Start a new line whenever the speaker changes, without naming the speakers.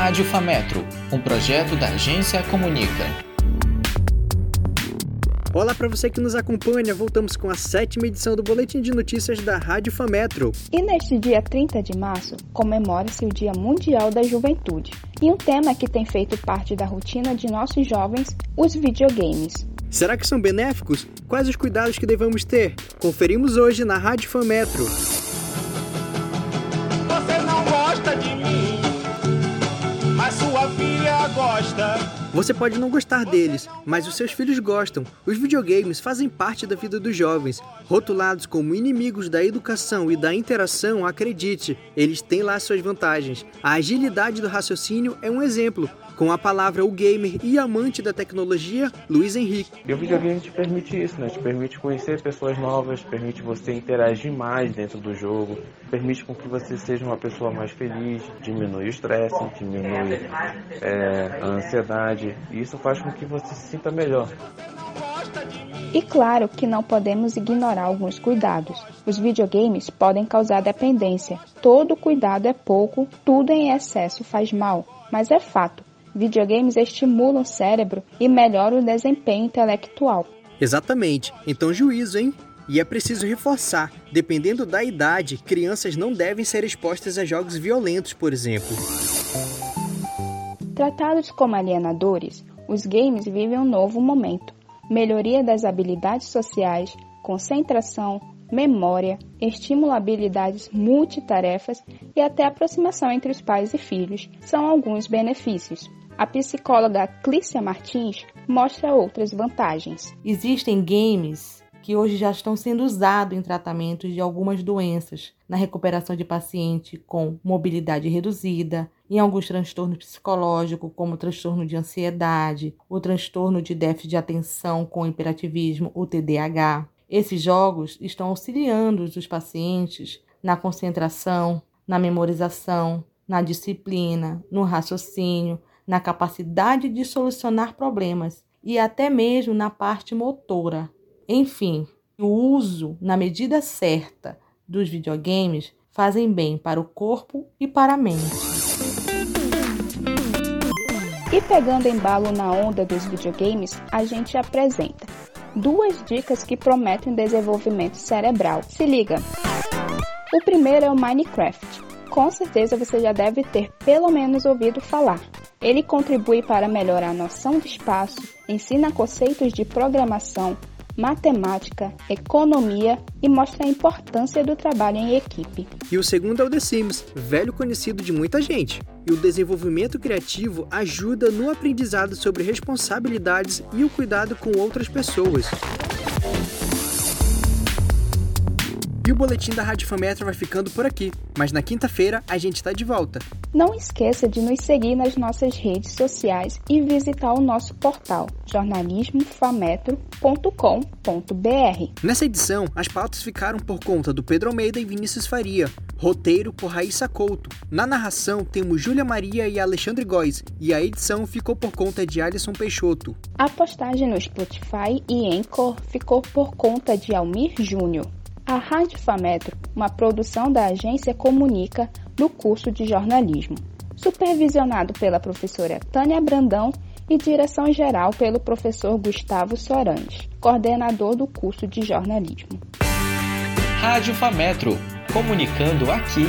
Rádio Fametro, um projeto da Agência Comunica.
Olá para você que nos acompanha, voltamos com a sétima edição do Boletim de Notícias da Rádio Fametro.
E neste dia 30 de março, comemora-se o Dia Mundial da Juventude. E um tema que tem feito parte da rotina de nossos jovens, os videogames.
Será que são benéficos? Quais os cuidados que devemos ter? Conferimos hoje na Rádio Fametro. Você pode não gostar deles, mas os seus filhos gostam. Os videogames fazem parte da vida dos jovens. Rotulados como inimigos da educação e da interação, acredite, eles têm lá suas vantagens. A agilidade do raciocínio é um exemplo. Com a palavra o gamer e amante da tecnologia, Luiz Henrique.
E o videogame te permite isso, né? Te permite conhecer pessoas novas, permite você interagir mais dentro do jogo, permite com que você seja uma pessoa mais feliz, diminui o estresse, diminui é, a ansiedade, e isso faz com que você se sinta melhor.
E claro que não podemos ignorar alguns cuidados. Os videogames podem causar dependência. Todo cuidado é pouco, tudo em excesso faz mal. Mas é fato, Videogames estimulam o cérebro e melhoram o desempenho intelectual.
Exatamente. Então juízo, hein? E é preciso reforçar, dependendo da idade, crianças não devem ser expostas a jogos violentos, por exemplo.
Tratados como alienadores, os games vivem um novo momento. Melhoria das habilidades sociais, concentração, memória, estimula habilidades multitarefas e até aproximação entre os pais e filhos são alguns benefícios. A psicóloga Clícia Martins mostra outras vantagens.
Existem games que hoje já estão sendo usados em tratamentos de algumas doenças, na recuperação de paciente com mobilidade reduzida, em alguns transtornos psicológicos, como o transtorno de ansiedade, o transtorno de déficit de atenção com hiperativismo, o TDAH. Esses jogos estão auxiliando os pacientes na concentração, na memorização, na disciplina, no raciocínio, na capacidade de solucionar problemas e até mesmo na parte motora. Enfim, o uso na medida certa dos videogames fazem bem para o corpo e para a mente.
E pegando embalo na onda dos videogames, a gente apresenta duas dicas que prometem desenvolvimento cerebral. Se liga! O primeiro é o Minecraft. Com certeza você já deve ter pelo menos ouvido falar. Ele contribui para melhorar a noção de espaço, ensina conceitos de programação, matemática, economia e mostra a importância do trabalho em equipe.
E o segundo é o The Sims, velho conhecido de muita gente. E o desenvolvimento criativo ajuda no aprendizado sobre responsabilidades e o cuidado com outras pessoas. E o boletim da Rádio Fametro vai ficando por aqui, mas na quinta-feira a gente está de volta.
Não esqueça de nos seguir nas nossas redes sociais e visitar o nosso portal jornalismofametro.com.br.
Nessa edição, as pautas ficaram por conta do Pedro Almeida e Vinícius Faria. Roteiro por Raíssa Couto. Na narração temos Júlia Maria e Alexandre Góes, e a edição ficou por conta de Alisson Peixoto.
A postagem no Spotify e Anchor ficou por conta de Almir Júnior. A Rádio Fametro, uma produção da agência Comunica no curso de jornalismo, supervisionado pela professora Tânia Brandão e direção geral pelo professor Gustavo Sorandes, coordenador do curso de jornalismo.
Rádio Fametro, comunicando aqui.